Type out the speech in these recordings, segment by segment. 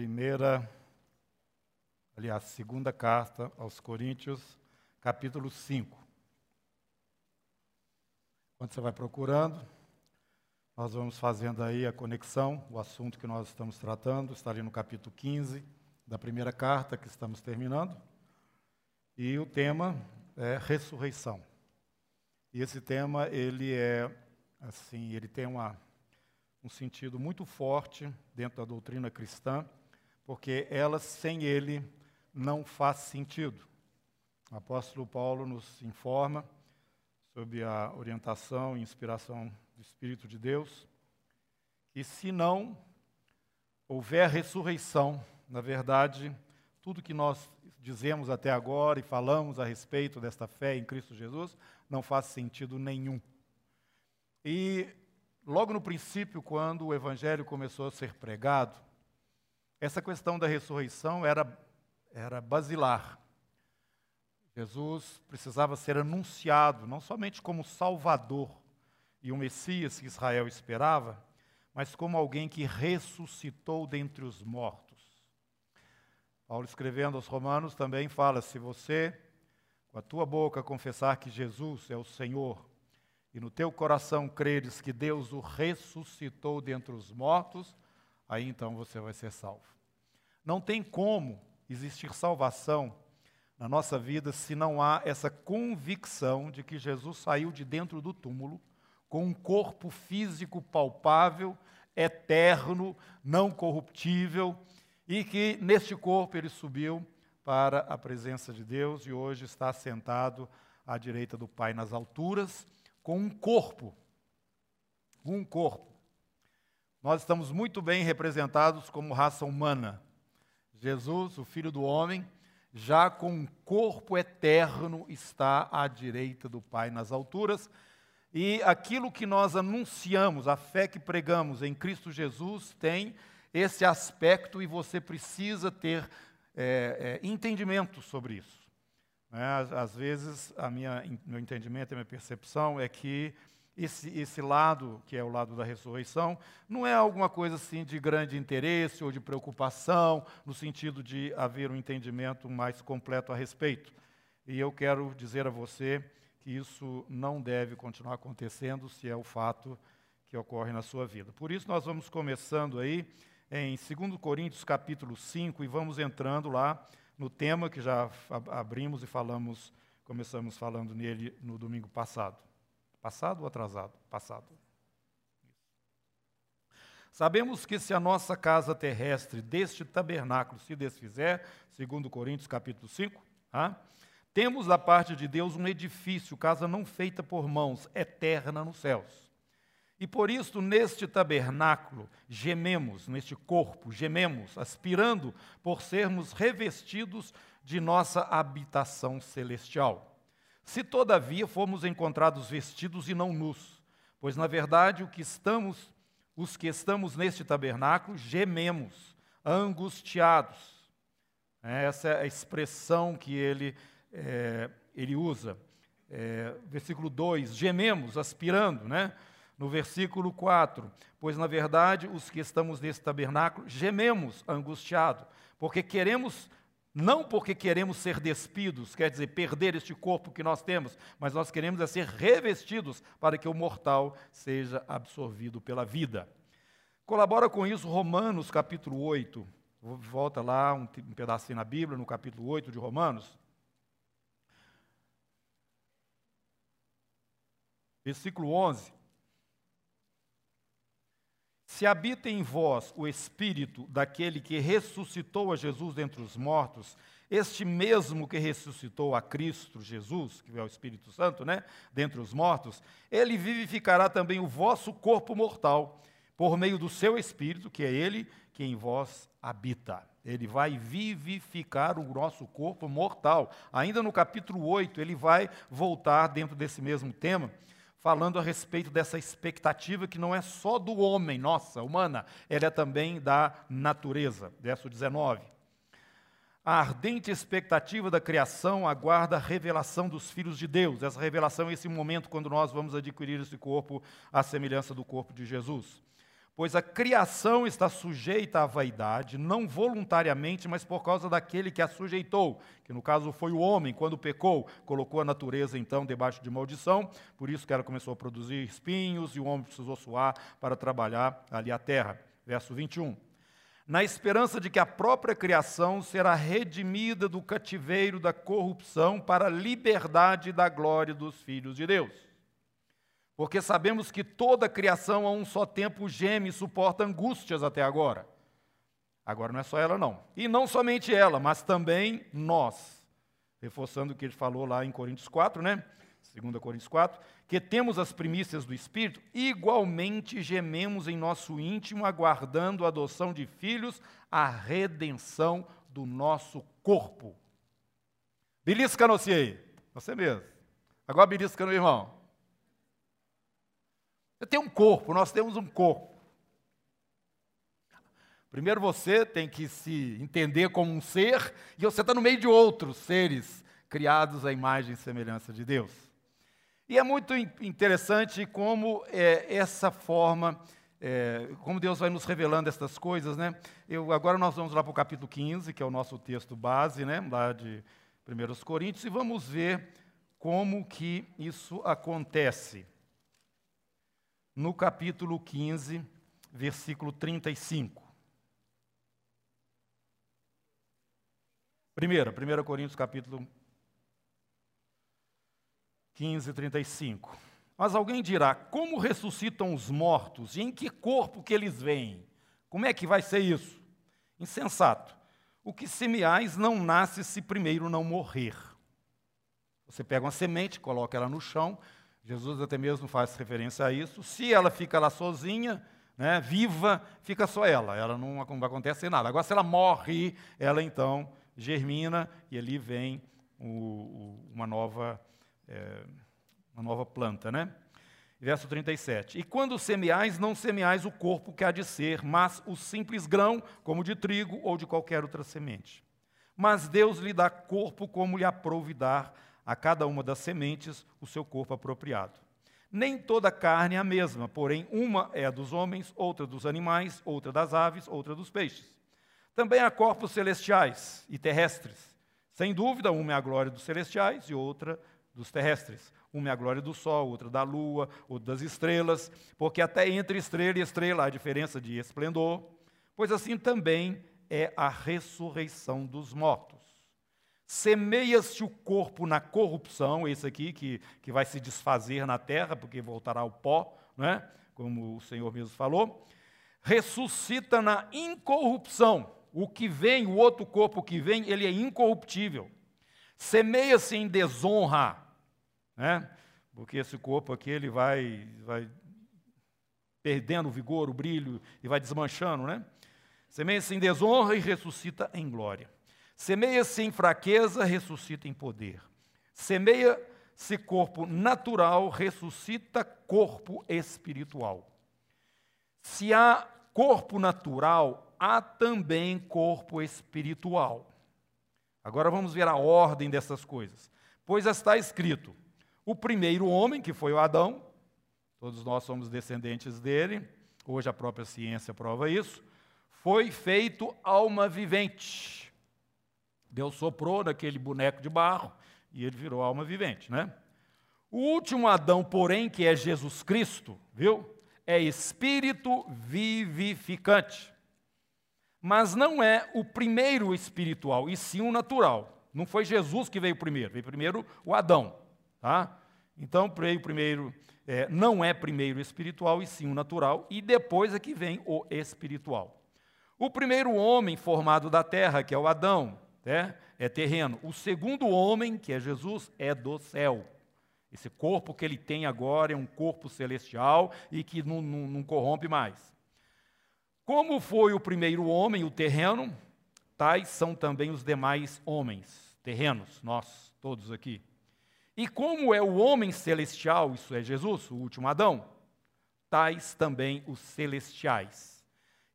primeira, aliás, segunda carta aos Coríntios, capítulo 5. Quando você vai procurando, nós vamos fazendo aí a conexão, o assunto que nós estamos tratando, está ali no capítulo 15 da primeira carta que estamos terminando. E o tema é ressurreição. E esse tema, ele é, assim, ele tem uma, um sentido muito forte dentro da doutrina cristã, porque ela, sem ele, não faz sentido. O apóstolo Paulo nos informa, sob a orientação e inspiração do Espírito de Deus, que se não houver ressurreição, na verdade, tudo que nós dizemos até agora e falamos a respeito desta fé em Cristo Jesus não faz sentido nenhum. E logo no princípio, quando o evangelho começou a ser pregado, essa questão da ressurreição era, era basilar. Jesus precisava ser anunciado não somente como Salvador e o Messias que Israel esperava, mas como alguém que ressuscitou dentre os mortos. Paulo, escrevendo aos Romanos, também fala: se você com a tua boca confessar que Jesus é o Senhor, e no teu coração creres que Deus o ressuscitou dentre os mortos, aí então você vai ser salvo. Não tem como existir salvação na nossa vida se não há essa convicção de que Jesus saiu de dentro do túmulo com um corpo físico palpável, eterno, não corruptível, e que neste corpo ele subiu para a presença de Deus e hoje está sentado à direita do Pai nas alturas, com um corpo. Um corpo. Nós estamos muito bem representados como raça humana. Jesus, o Filho do Homem, já com um corpo eterno, está à direita do Pai nas alturas. E aquilo que nós anunciamos, a fé que pregamos em Cristo Jesus, tem esse aspecto e você precisa ter é, é, entendimento sobre isso. Né? Às, às, vezes, a minha, meu entendimento, a minha percepção é que esse, esse lado, que é o lado da ressurreição, não é alguma coisa assim de grande interesse ou de preocupação, no sentido de haver um entendimento mais completo a respeito. E eu quero dizer a você que isso não deve continuar acontecendo se é o fato que ocorre na sua vida. Por isso nós vamos começando aí em 2 Coríntios capítulo 5 e vamos entrando lá no tema que já abrimos e falamos, começamos falando nele no domingo passado. Passado ou atrasado? Passado. Sabemos que se a nossa casa terrestre deste tabernáculo se desfizer, segundo Coríntios capítulo 5, ah, temos da parte de Deus um edifício, casa não feita por mãos, eterna nos céus. E por isso, neste tabernáculo, gememos, neste corpo, gememos, aspirando por sermos revestidos de nossa habitação celestial. Se todavia fomos encontrados vestidos e não nus, pois na verdade o que estamos, os que estamos neste tabernáculo, gememos, angustiados. Essa é a expressão que ele, é, ele usa. É, versículo 2, gememos, aspirando, né? no versículo 4: Pois na verdade os que estamos nesse tabernáculo gememos angustiado, porque queremos, não porque queremos ser despidos, quer dizer, perder este corpo que nós temos, mas nós queremos é ser revestidos para que o mortal seja absorvido pela vida. Colabora com isso Romanos capítulo 8. Volta lá um, um pedacinho na Bíblia, no capítulo 8 de Romanos. Versículo 11. Se habita em vós o espírito daquele que ressuscitou a Jesus dentre os mortos, este mesmo que ressuscitou a Cristo Jesus, que é o Espírito Santo, né, dentre os mortos, ele vivificará também o vosso corpo mortal, por meio do seu espírito, que é ele que em vós habita. Ele vai vivificar o nosso corpo mortal. Ainda no capítulo 8, ele vai voltar dentro desse mesmo tema falando a respeito dessa expectativa que não é só do homem, nossa, humana, ela é também da natureza. Verso 19. A ardente expectativa da criação aguarda a revelação dos filhos de Deus. Essa revelação é esse momento quando nós vamos adquirir esse corpo à semelhança do corpo de Jesus. Pois a criação está sujeita à vaidade, não voluntariamente, mas por causa daquele que a sujeitou, que no caso foi o homem, quando pecou, colocou a natureza então debaixo de maldição, por isso que ela começou a produzir espinhos e o homem precisou suar para trabalhar ali a terra. Verso 21 na esperança de que a própria criação será redimida do cativeiro da corrupção para a liberdade da glória dos filhos de Deus. Porque sabemos que toda a criação a um só tempo geme e suporta angústias até agora. Agora não é só ela, não. E não somente ela, mas também nós. Reforçando o que ele falou lá em Coríntios 4, né? 2 Coríntios 4, que temos as primícias do Espírito, igualmente gememos em nosso íntimo, aguardando a adoção de filhos, a redenção do nosso corpo. Belisca no aí, você mesmo. Agora belisca no irmão. Eu tenho um corpo, nós temos um corpo. Primeiro você tem que se entender como um ser, e você está no meio de outros seres criados à imagem e semelhança de Deus. E é muito interessante como é, essa forma, é, como Deus vai nos revelando essas coisas, né? Eu, agora nós vamos lá para o capítulo 15, que é o nosso texto base, né? Lá de 1 Coríntios, e vamos ver como que isso acontece. No capítulo 15, versículo 35. Primeiro, 1 Coríntios capítulo 15, 35. Mas alguém dirá: como ressuscitam os mortos e em que corpo que eles vêm? Como é que vai ser isso? Insensato. O que semeais não nasce se primeiro não morrer. Você pega uma semente, coloca ela no chão, Jesus até mesmo faz referência a isso. Se ela fica lá sozinha, né, viva, fica só ela, ela não, não acontece nada. Agora, se ela morre, ela então germina e ali vem o, o, uma nova é, uma nova planta, né? Verso 37. E quando semeais, não semeais o corpo que há de ser, mas o simples grão, como de trigo ou de qualquer outra semente. Mas Deus lhe dá corpo como lhe aprouve dar a cada uma das sementes o seu corpo apropriado. Nem toda carne é a mesma, porém, uma é a dos homens, outra dos animais, outra das aves, outra dos peixes. Também há corpos celestiais e terrestres. Sem dúvida, uma é a glória dos celestiais e outra dos terrestres. Uma é a glória do sol, outra da lua, outra das estrelas, porque até entre estrela e estrela há diferença de esplendor, pois assim também é a ressurreição dos mortos. Semeia-se o corpo na corrupção, esse aqui que, que vai se desfazer na terra, porque voltará ao pó, não é? como o Senhor mesmo falou. Ressuscita na incorrupção. O que vem, o outro corpo que vem, ele é incorruptível. Semeia-se em desonra, né? porque esse corpo aqui ele vai, vai perdendo o vigor, o brilho e vai desmanchando. Né? Semeia-se em desonra e ressuscita em glória. Semeia-se em fraqueza, ressuscita em poder. Semeia-se corpo natural, ressuscita corpo espiritual. Se há corpo natural, há também corpo espiritual. Agora vamos ver a ordem dessas coisas. Pois está escrito: o primeiro homem, que foi o Adão, todos nós somos descendentes dele, hoje a própria ciência prova isso, foi feito alma vivente. Deus soprou naquele boneco de barro e ele virou alma vivente, né? O último Adão, porém, que é Jesus Cristo, viu? É espírito vivificante. Mas não é o primeiro espiritual, e sim o natural. Não foi Jesus que veio primeiro, veio primeiro o Adão. Tá? Então, veio primeiro, é, não é primeiro espiritual, e sim o natural, e depois é que vem o espiritual. O primeiro homem formado da terra, que é o Adão, né, é terreno. O segundo homem, que é Jesus, é do céu. Esse corpo que ele tem agora é um corpo celestial e que não, não, não corrompe mais. Como foi o primeiro homem, o terreno, tais são também os demais homens, terrenos, nós todos aqui. E como é o homem celestial, isso é Jesus, o último Adão, tais também os celestiais.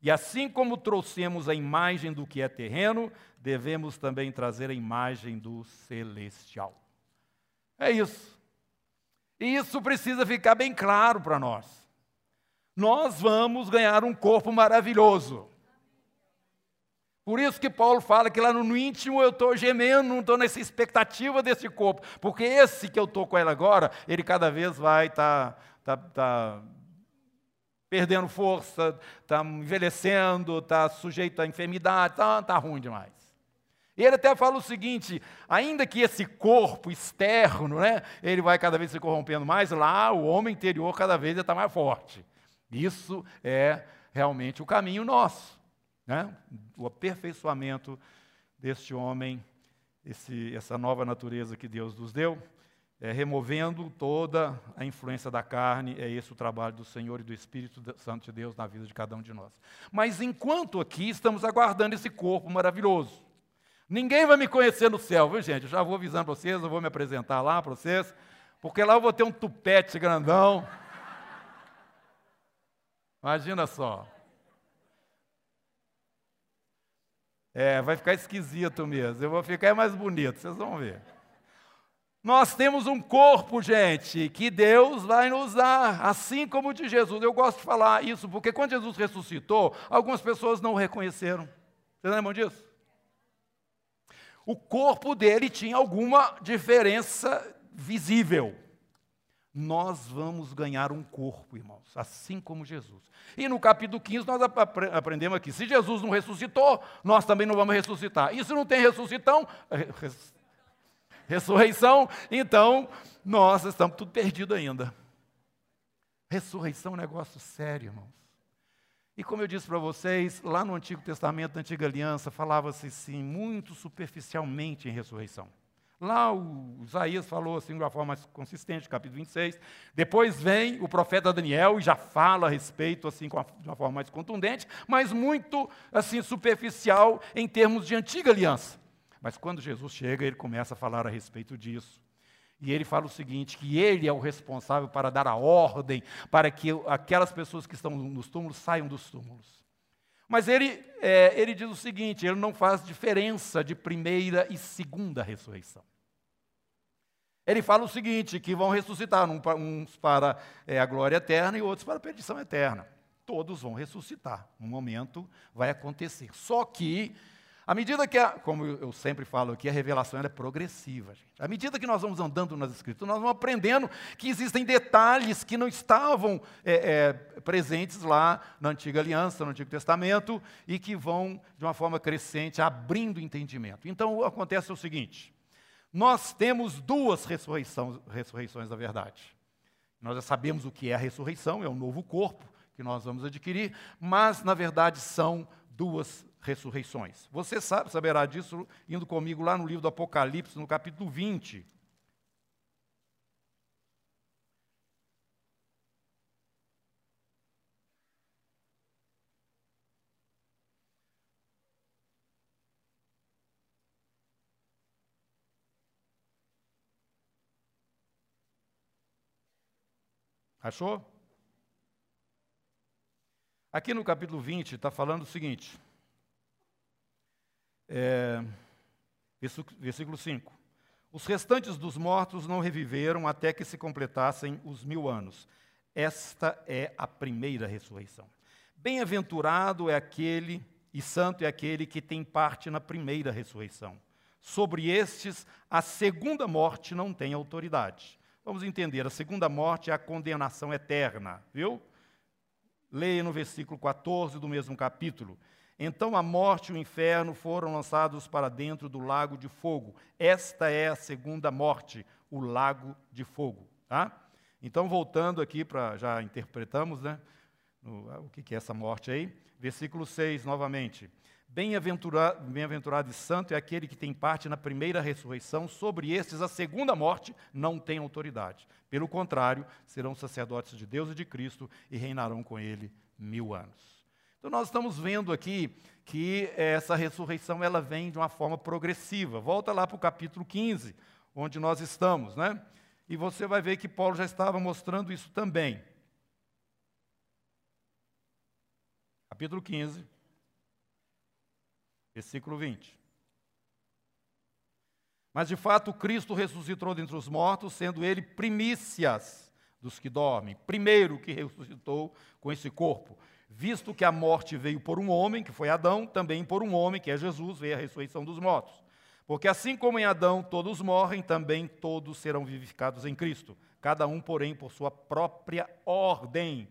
E assim como trouxemos a imagem do que é terreno, devemos também trazer a imagem do celestial. É isso. E isso precisa ficar bem claro para nós. nós vamos ganhar um corpo maravilhoso. Por isso que Paulo fala que lá no íntimo eu estou gemendo, não estou nessa expectativa desse corpo, porque esse que eu estou com ele agora, ele cada vez vai estar tá, tá, tá perdendo força, está envelhecendo, está sujeito a enfermidade, está tá ruim demais. E ele até fala o seguinte: ainda que esse corpo externo, né, ele vai cada vez se corrompendo mais, lá o homem interior cada vez está mais forte. Isso é realmente o caminho nosso né? o aperfeiçoamento deste homem, esse, essa nova natureza que Deus nos deu, é, removendo toda a influência da carne, é esse o trabalho do Senhor e do Espírito Santo de Deus na vida de cada um de nós. Mas enquanto aqui estamos aguardando esse corpo maravilhoso, ninguém vai me conhecer no céu, viu gente? Eu já vou avisando para vocês, eu vou me apresentar lá para vocês, porque lá eu vou ter um tupete grandão. Imagina só. É, vai ficar esquisito mesmo. Eu vou ficar mais bonito, vocês vão ver. Nós temos um corpo, gente, que Deus vai nos dar, assim como o de Jesus. Eu gosto de falar isso, porque quando Jesus ressuscitou, algumas pessoas não o reconheceram. Vocês lembram disso? O corpo dele tinha alguma diferença visível nós vamos ganhar um corpo, irmãos, assim como Jesus. E no capítulo 15 nós aprendemos aqui: se Jesus não ressuscitou, nós também não vamos ressuscitar. E se não tem ressuscitão, ressurreição, então nós estamos tudo perdido ainda. Ressurreição é um negócio sério, irmãos. E como eu disse para vocês, lá no Antigo Testamento, na Antiga Aliança, falava-se sim, muito superficialmente em ressurreição. Lá o Isaías falou assim de uma forma mais consistente, capítulo 26. Depois vem o profeta Daniel e já fala a respeito assim de uma forma mais contundente, mas muito assim superficial em termos de antiga aliança. Mas quando Jesus chega, ele começa a falar a respeito disso. E ele fala o seguinte: que ele é o responsável para dar a ordem para que aquelas pessoas que estão nos túmulos saiam dos túmulos. Mas ele, é, ele diz o seguinte: ele não faz diferença de primeira e segunda ressurreição. Ele fala o seguinte: que vão ressuscitar, uns para é, a glória eterna e outros para a perdição eterna. Todos vão ressuscitar. Um momento vai acontecer. Só que à medida que, a, como eu sempre falo aqui, a revelação é progressiva, gente. À medida que nós vamos andando nas Escrituras, nós vamos aprendendo que existem detalhes que não estavam é, é, presentes lá na Antiga Aliança, no Antigo Testamento, e que vão, de uma forma crescente, abrindo entendimento. Então, acontece o seguinte: nós temos duas ressurreições, ressurreições da verdade. Nós já sabemos o que é a ressurreição, é um novo corpo que nós vamos adquirir, mas, na verdade, são duas ressurreições. Você sabe, saberá disso indo comigo lá no livro do Apocalipse, no capítulo 20. Achou? Aqui no capítulo 20 está falando o seguinte: é, versículo 5. Os restantes dos mortos não reviveram até que se completassem os mil anos. Esta é a primeira ressurreição. Bem-aventurado é aquele e santo é aquele que tem parte na primeira ressurreição. Sobre estes, a segunda morte não tem autoridade. Vamos entender, a segunda morte é a condenação eterna, viu? Leia no versículo 14 do mesmo capítulo. Então a morte e o inferno foram lançados para dentro do lago de fogo. Esta é a segunda morte, o lago de fogo. Tá? Então, voltando aqui para. Já interpretamos né, o que é essa morte aí. Versículo 6, novamente. Bem-aventurado, bem-aventurado e santo é aquele que tem parte na primeira ressurreição, sobre estes a segunda morte não tem autoridade. Pelo contrário, serão sacerdotes de Deus e de Cristo e reinarão com ele mil anos. Então nós estamos vendo aqui que essa ressurreição ela vem de uma forma progressiva. Volta lá para o capítulo 15, onde nós estamos, né? E você vai ver que Paulo já estava mostrando isso também. Capítulo 15, versículo 20. Mas de fato Cristo ressuscitou dentre os mortos, sendo ele primícias dos que dormem. Primeiro que ressuscitou com esse corpo. Visto que a morte veio por um homem, que foi Adão, também por um homem, que é Jesus, veio a ressurreição dos mortos. Porque assim como em Adão todos morrem, também todos serão vivificados em Cristo. Cada um, porém, por sua própria ordem.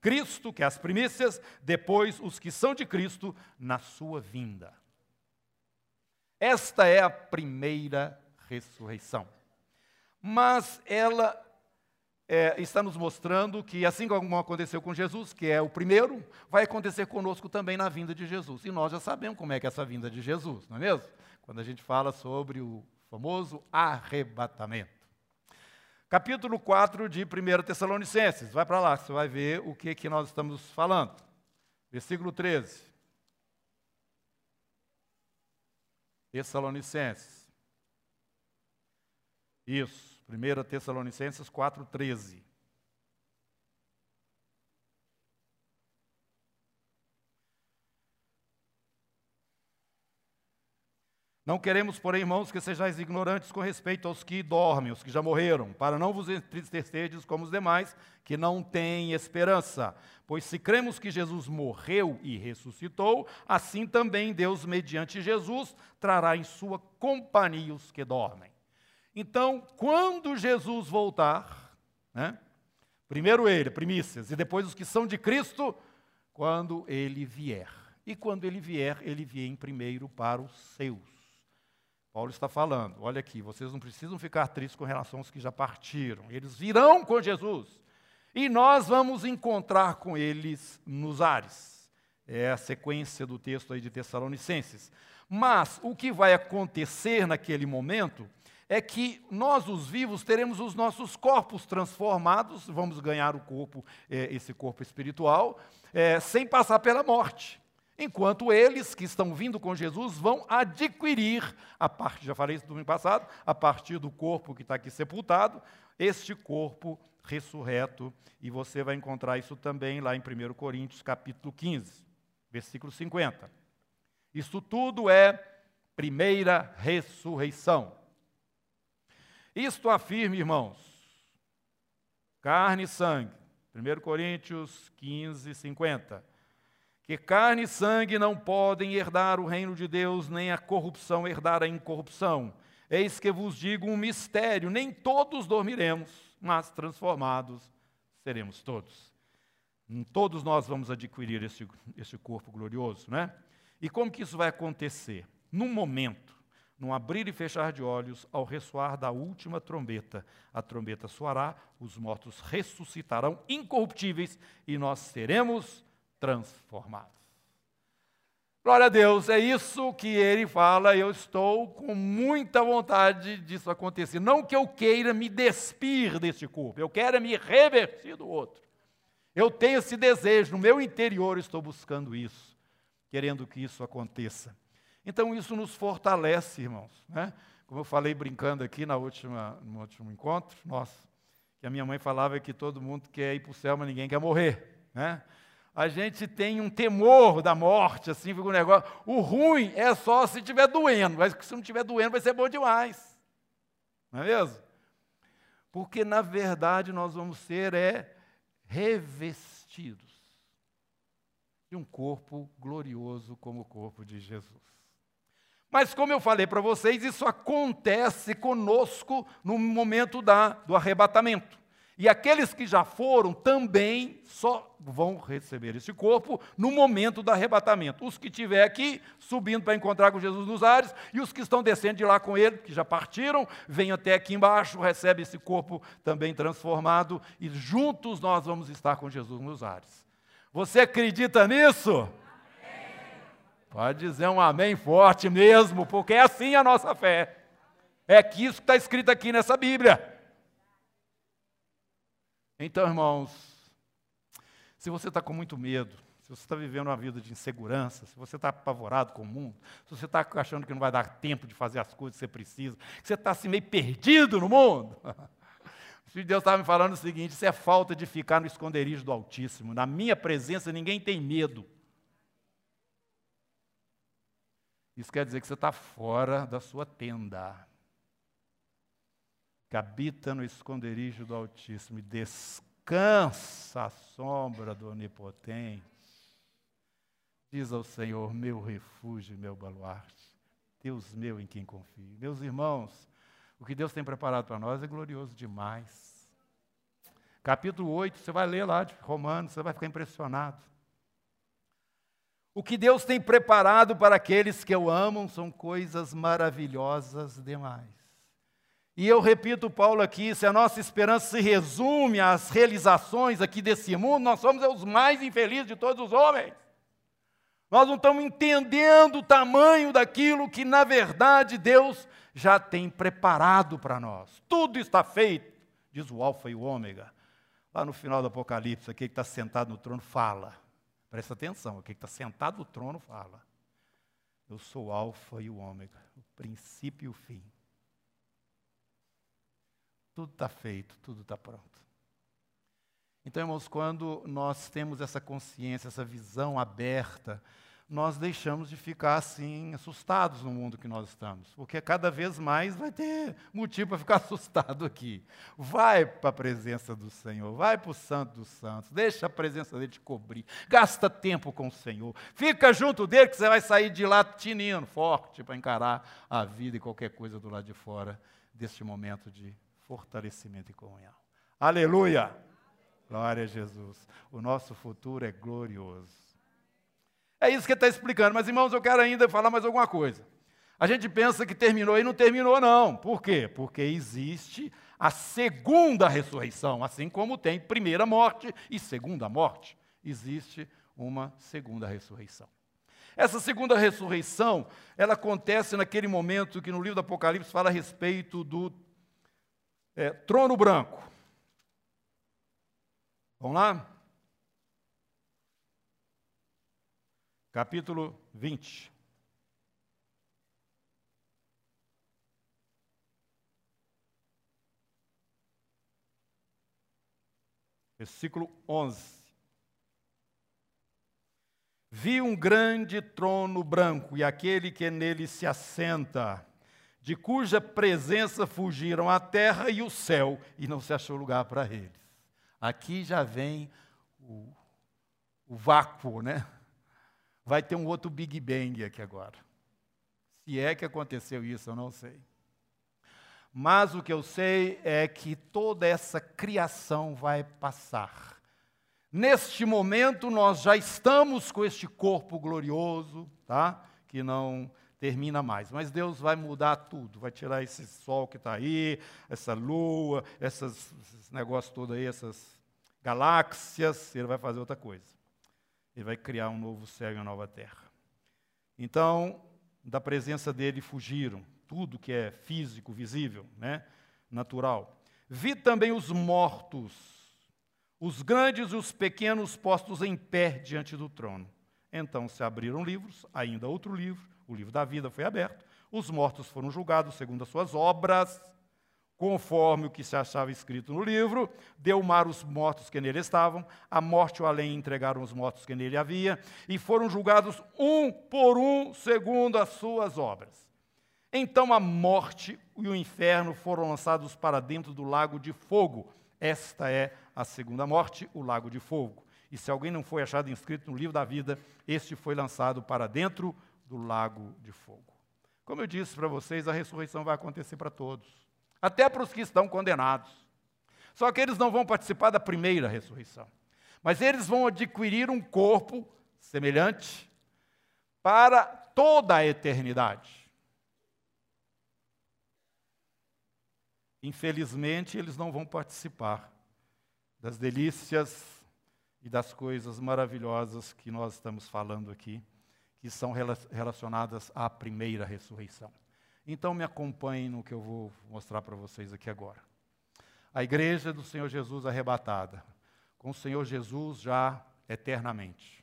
Cristo, que é as primícias, depois os que são de Cristo na sua vinda. Esta é a primeira ressurreição. Mas ela é, está nos mostrando que, assim como aconteceu com Jesus, que é o primeiro, vai acontecer conosco também na vinda de Jesus. E nós já sabemos como é que é essa vinda de Jesus, não é mesmo? Quando a gente fala sobre o famoso arrebatamento. Capítulo 4 de 1 Tessalonicenses. Vai para lá, você vai ver o que, que nós estamos falando. Versículo 13. Tessalonicenses. Isso. 1 Tessalonicenses 4,13. Não queremos, porém, irmãos, que sejais ignorantes com respeito aos que dormem, os que já morreram, para não vos entristecerdes como os demais, que não têm esperança. Pois se cremos que Jesus morreu e ressuscitou, assim também Deus, mediante Jesus, trará em sua companhia os que dormem. Então, quando Jesus voltar, né, primeiro ele, primícias, e depois os que são de Cristo, quando ele vier. E quando ele vier, ele vem primeiro para os seus. Paulo está falando, olha aqui, vocês não precisam ficar tristes com relação aos que já partiram. Eles virão com Jesus. E nós vamos encontrar com eles nos ares. É a sequência do texto aí de Tessalonicenses. Mas o que vai acontecer naquele momento é que nós, os vivos, teremos os nossos corpos transformados, vamos ganhar o corpo, é, esse corpo espiritual, é, sem passar pela morte. Enquanto eles que estão vindo com Jesus vão adquirir, a parte, já falei isso no domingo passado, a partir do corpo que está aqui sepultado, este corpo ressurreto. E você vai encontrar isso também lá em 1 Coríntios capítulo 15, versículo 50. Isso tudo é primeira ressurreição. Isto afirma, irmãos, carne e sangue. 1 Coríntios 15, 50. Que carne e sangue não podem herdar o reino de Deus, nem a corrupção herdar a incorrupção. Eis que vos digo um mistério: nem todos dormiremos, mas transformados seremos todos. Todos nós vamos adquirir esse, esse corpo glorioso, né? E como que isso vai acontecer? Num momento num abrir e fechar de olhos, ao ressoar da última trombeta. A trombeta soará, os mortos ressuscitarão incorruptíveis e nós seremos transformados. Glória a Deus, é isso que ele fala, eu estou com muita vontade disso acontecer. Não que eu queira me despir deste corpo, eu quero me revertir do outro. Eu tenho esse desejo, no meu interior estou buscando isso, querendo que isso aconteça. Então isso nos fortalece, irmãos. Né? Como eu falei brincando aqui na última, no último encontro, nossa, que a minha mãe falava que todo mundo quer ir para o céu, mas ninguém quer morrer. Né? A gente tem um temor da morte, assim, fica um negócio. O ruim é só se estiver doendo, mas se não estiver doendo vai ser bom demais. Não é mesmo? Porque, na verdade, nós vamos ser é, revestidos de um corpo glorioso como o corpo de Jesus. Mas, como eu falei para vocês, isso acontece conosco no momento da, do arrebatamento. E aqueles que já foram também só vão receber esse corpo no momento do arrebatamento. Os que estiver aqui, subindo para encontrar com Jesus nos ares, e os que estão descendo de lá com ele, que já partiram, vêm até aqui embaixo, recebem esse corpo também transformado, e juntos nós vamos estar com Jesus nos ares. Você acredita nisso? Pode dizer um amém forte mesmo, porque é assim a nossa fé. É que isso está escrito aqui nessa Bíblia. Então, irmãos, se você está com muito medo, se você está vivendo uma vida de insegurança, se você está apavorado com o mundo, se você está achando que não vai dar tempo de fazer as coisas que você precisa, que você está assim meio perdido no mundo, de Deus estava me falando o seguinte: isso é falta de ficar no esconderijo do Altíssimo. Na minha presença ninguém tem medo. Isso quer dizer que você está fora da sua tenda. que habita no esconderijo do Altíssimo e descansa à sombra do Onipotente, diz ao Senhor, meu refúgio meu baluarte, Deus meu em quem confio. Meus irmãos, o que Deus tem preparado para nós é glorioso demais. Capítulo 8, você vai ler lá de Romanos, você vai ficar impressionado. O que Deus tem preparado para aqueles que o amam são coisas maravilhosas demais. E eu repito, Paulo, aqui: se a nossa esperança se resume às realizações aqui desse mundo, nós somos os mais infelizes de todos os homens. Nós não estamos entendendo o tamanho daquilo que, na verdade, Deus já tem preparado para nós. Tudo está feito, diz o Alfa e o Ômega. Lá no final do Apocalipse, aquele que está sentado no trono fala. Presta atenção, aquele que está sentado no trono fala. Eu sou o Alfa e o Ômega, o princípio e o fim. Tudo está feito, tudo está pronto. Então, irmãos, quando nós temos essa consciência, essa visão aberta, nós deixamos de ficar assim assustados no mundo que nós estamos, porque cada vez mais vai ter motivo para ficar assustado aqui. Vai para a presença do Senhor, vai para o Santo dos Santos, deixa a presença dele te cobrir, gasta tempo com o Senhor, fica junto dele que você vai sair de lá tinindo, forte para encarar a vida e qualquer coisa do lado de fora deste momento de fortalecimento e comunhão. Aleluia! Glória a Jesus. O nosso futuro é glorioso. É isso que ele está explicando. Mas, irmãos, eu quero ainda falar mais alguma coisa. A gente pensa que terminou e não terminou, não. Por quê? Porque existe a segunda ressurreição, assim como tem primeira morte e segunda morte. Existe uma segunda ressurreição. Essa segunda ressurreição, ela acontece naquele momento que no livro do Apocalipse fala a respeito do é, trono branco. Vamos lá? Capítulo 20. Versículo 11. Vi um grande trono branco e aquele que nele se assenta de cuja presença fugiram a terra e o céu, e não se achou lugar para eles. Aqui já vem o, o vácuo, né? Vai ter um outro Big Bang aqui agora. Se é que aconteceu isso, eu não sei. Mas o que eu sei é que toda essa criação vai passar. Neste momento, nós já estamos com este corpo glorioso, tá? Que não termina mais. Mas Deus vai mudar tudo, vai tirar esse sol que está aí, essa lua, esses negócios todos aí, essas galáxias, ele vai fazer outra coisa. Ele vai criar um novo céu e uma nova terra. Então, da presença dele fugiram tudo que é físico, visível, né? natural. Vi também os mortos, os grandes e os pequenos postos em pé diante do trono. Então se abriram livros, ainda outro livro, o livro da vida foi aberto, os mortos foram julgados segundo as suas obras, conforme o que se achava escrito no livro, deu mar os mortos que nele estavam, a morte o além entregaram os mortos que nele havia, e foram julgados um por um segundo as suas obras. Então a morte e o inferno foram lançados para dentro do lago de fogo. Esta é a segunda morte, o lago de fogo. E se alguém não foi achado inscrito no livro da vida, este foi lançado para dentro do lago de fogo. Como eu disse para vocês, a ressurreição vai acontecer para todos, até para os que estão condenados. Só que eles não vão participar da primeira ressurreição, mas eles vão adquirir um corpo semelhante para toda a eternidade. Infelizmente, eles não vão participar das delícias e das coisas maravilhosas que nós estamos falando aqui que são relacionadas à primeira ressurreição. Então me acompanhem no que eu vou mostrar para vocês aqui agora. A igreja do Senhor Jesus arrebatada, com o Senhor Jesus já eternamente.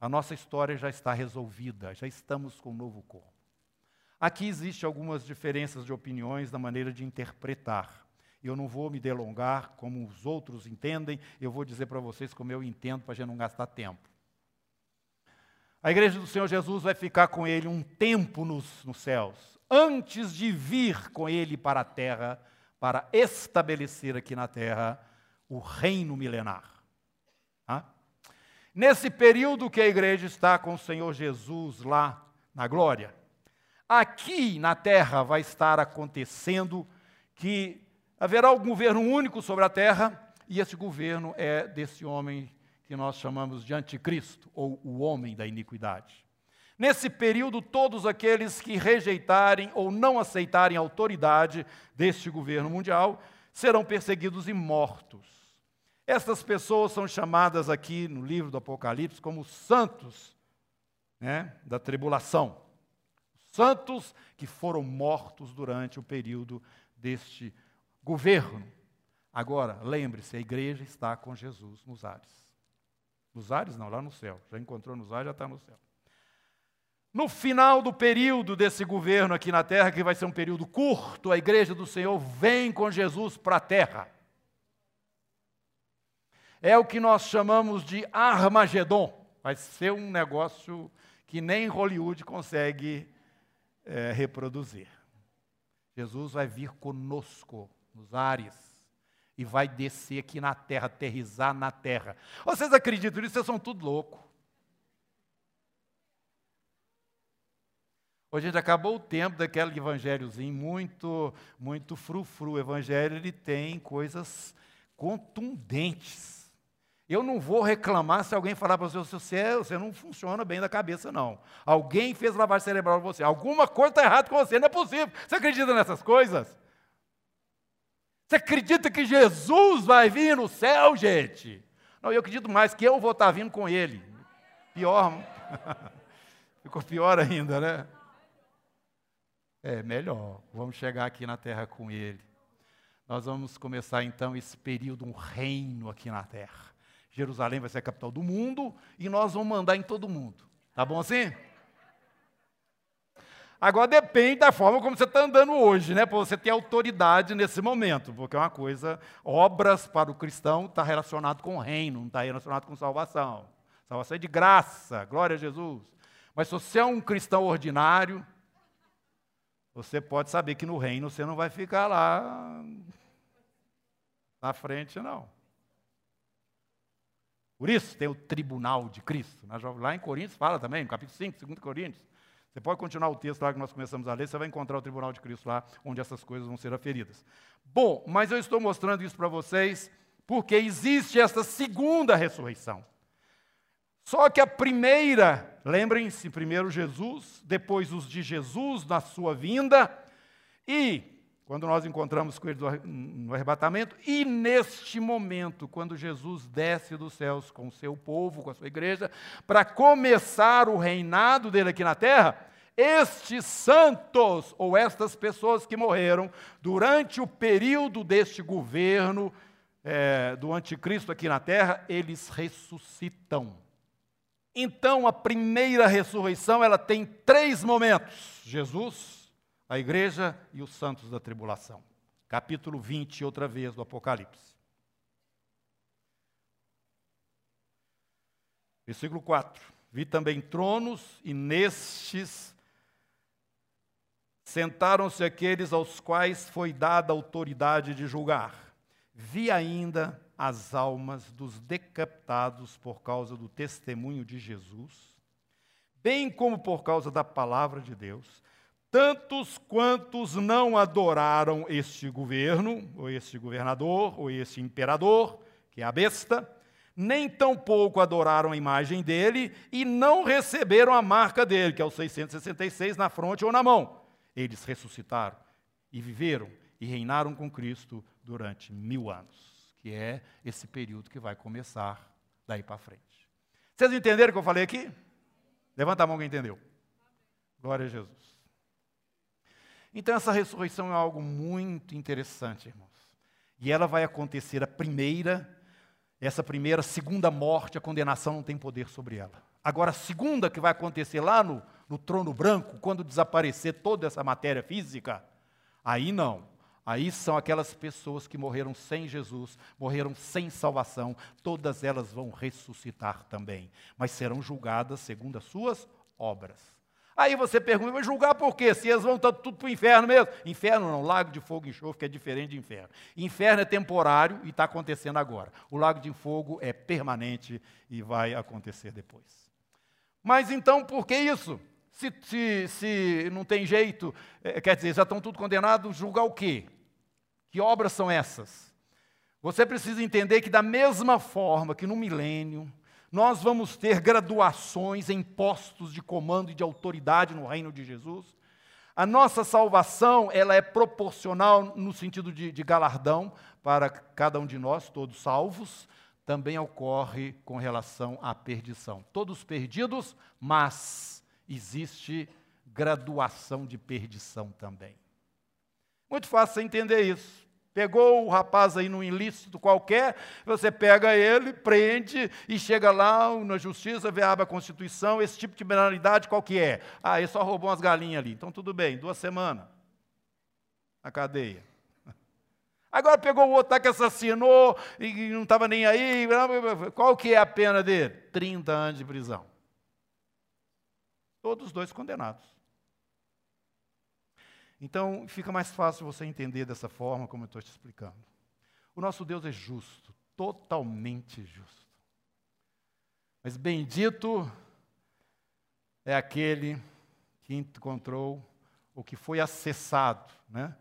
A nossa história já está resolvida, já estamos com um novo corpo. Aqui existem algumas diferenças de opiniões na maneira de interpretar. Eu não vou me delongar como os outros entendem, eu vou dizer para vocês como eu entendo para a gente não gastar tempo. A igreja do Senhor Jesus vai ficar com ele um tempo nos, nos céus, antes de vir com ele para a terra para estabelecer aqui na terra o reino milenar. Nesse período que a igreja está com o Senhor Jesus lá na glória, aqui na terra vai estar acontecendo que haverá um governo único sobre a terra, e esse governo é desse homem que nós chamamos de anticristo, ou o homem da iniquidade. Nesse período, todos aqueles que rejeitarem ou não aceitarem a autoridade deste governo mundial serão perseguidos e mortos. Essas pessoas são chamadas aqui no livro do Apocalipse como santos né, da tribulação. Santos que foram mortos durante o período deste governo. Agora, lembre-se, a igreja está com Jesus nos ares. Nos ares, não, lá no céu. Já encontrou nos ares, já está no céu. No final do período desse governo aqui na terra, que vai ser um período curto, a igreja do Senhor vem com Jesus para a terra. É o que nós chamamos de Armagedon. Vai ser um negócio que nem Hollywood consegue é, reproduzir. Jesus vai vir conosco nos ares e vai descer aqui na terra, aterrizar na terra. Vocês acreditam nisso? Vocês são tudo louco. Hoje a gente acabou o tempo daquele evangelhozinho muito, muito frufru. O evangelho ele tem coisas contundentes. Eu não vou reclamar se alguém falar para você, você, você não funciona bem da cabeça, não. Alguém fez lavagem cerebral para você. Alguma coisa está errada com você, não é possível. Você acredita nessas coisas? Você acredita que Jesus vai vir no céu, gente? Não, eu acredito mais que eu vou estar vindo com ele. Pior. Ficou pior ainda, né? É melhor, vamos chegar aqui na terra com Ele. Nós vamos começar então esse período, um reino aqui na terra. Jerusalém vai ser a capital do mundo e nós vamos mandar em todo mundo. Tá bom assim? Agora depende da forma como você está andando hoje, né? Para você ter autoridade nesse momento, porque é uma coisa, obras para o cristão está relacionado com o reino, não está relacionado com salvação. Salvação é de graça, glória a Jesus. Mas se você é um cristão ordinário, você pode saber que no reino você não vai ficar lá na frente, não. Por isso tem o tribunal de Cristo. Lá em Coríntios fala também, no capítulo 5, 2 Coríntios. Você pode continuar o texto lá que nós começamos a ler, você vai encontrar o tribunal de Cristo lá, onde essas coisas vão ser aferidas. Bom, mas eu estou mostrando isso para vocês porque existe essa segunda ressurreição. Só que a primeira, lembrem-se, primeiro Jesus, depois os de Jesus na sua vinda, e quando nós encontramos com ele no arrebatamento, e neste momento, quando Jesus desce dos céus com o seu povo, com a sua igreja, para começar o reinado dele aqui na terra, estes santos, ou estas pessoas que morreram durante o período deste governo é, do anticristo aqui na terra, eles ressuscitam. Então, a primeira ressurreição, ela tem três momentos: Jesus, a igreja e os santos da tribulação. Capítulo 20, outra vez, do Apocalipse. Versículo 4. Vi também tronos, e nestes sentaram-se aqueles aos quais foi dada a autoridade de julgar. Vi ainda as almas dos decapitados por causa do testemunho de Jesus, bem como por causa da palavra de Deus, tantos quantos não adoraram este governo, ou este governador, ou este imperador, que é a besta, nem tampouco adoraram a imagem dele e não receberam a marca dele, que é o 666 na fronte ou na mão. Eles ressuscitaram e viveram e reinaram com Cristo durante mil anos que é esse período que vai começar daí para frente. Vocês entenderam o que eu falei aqui? Levanta a mão quem entendeu. Glória a Jesus. Então, essa ressurreição é algo muito interessante, irmãos. E ela vai acontecer a primeira, essa primeira, segunda morte, a condenação não tem poder sobre ela. Agora, a segunda que vai acontecer lá no, no trono branco, quando desaparecer toda essa matéria física, aí não. Aí são aquelas pessoas que morreram sem Jesus, morreram sem salvação, todas elas vão ressuscitar também, mas serão julgadas segundo as suas obras. Aí você pergunta, mas julgar por quê? Se eles vão tudo para o inferno mesmo? Inferno não, lago de fogo e enxofre, que é diferente de inferno. Inferno é temporário e está acontecendo agora. O lago de fogo é permanente e vai acontecer depois. Mas então, por que isso? Se, se, se não tem jeito, é, quer dizer, já estão tudo condenados, julgar o quê? Que obras são essas? Você precisa entender que, da mesma forma que no milênio, nós vamos ter graduações em postos de comando e de autoridade no reino de Jesus. A nossa salvação ela é proporcional no sentido de, de galardão para cada um de nós, todos salvos, também ocorre com relação à perdição. Todos perdidos, mas existe graduação de perdição também. Muito fácil você entender isso. Pegou o rapaz aí num ilícito qualquer, você pega ele, prende e chega lá na justiça, vê a aba Constituição, esse tipo de penalidade qual que é? Ah, ele só roubou umas galinhas ali. Então tudo bem, duas semanas na cadeia. Agora pegou o outro que assassinou e não estava nem aí. Qual que é a pena dele? 30 anos de prisão. Todos os dois condenados. Então, fica mais fácil você entender dessa forma, como eu estou te explicando. O nosso Deus é justo, totalmente justo. Mas bendito é aquele que encontrou, ou que foi acessado, né,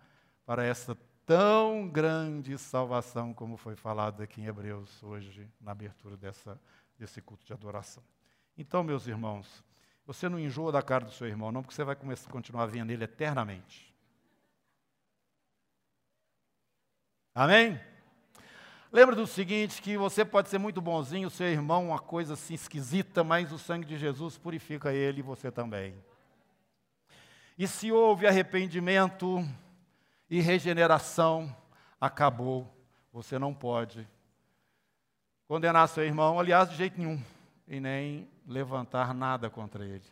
para essa tão grande salvação, como foi falado aqui em Hebreus hoje, na abertura dessa, desse culto de adoração. Então, meus irmãos, você não enjoa da cara do seu irmão, não, porque você vai começar continuar vendo ele eternamente. Amém? Lembra do seguinte, que você pode ser muito bonzinho, seu irmão uma coisa assim esquisita, mas o sangue de Jesus purifica ele e você também. E se houve arrependimento e regeneração, acabou. Você não pode condenar seu irmão, aliás, de jeito nenhum, e nem levantar nada contra ele.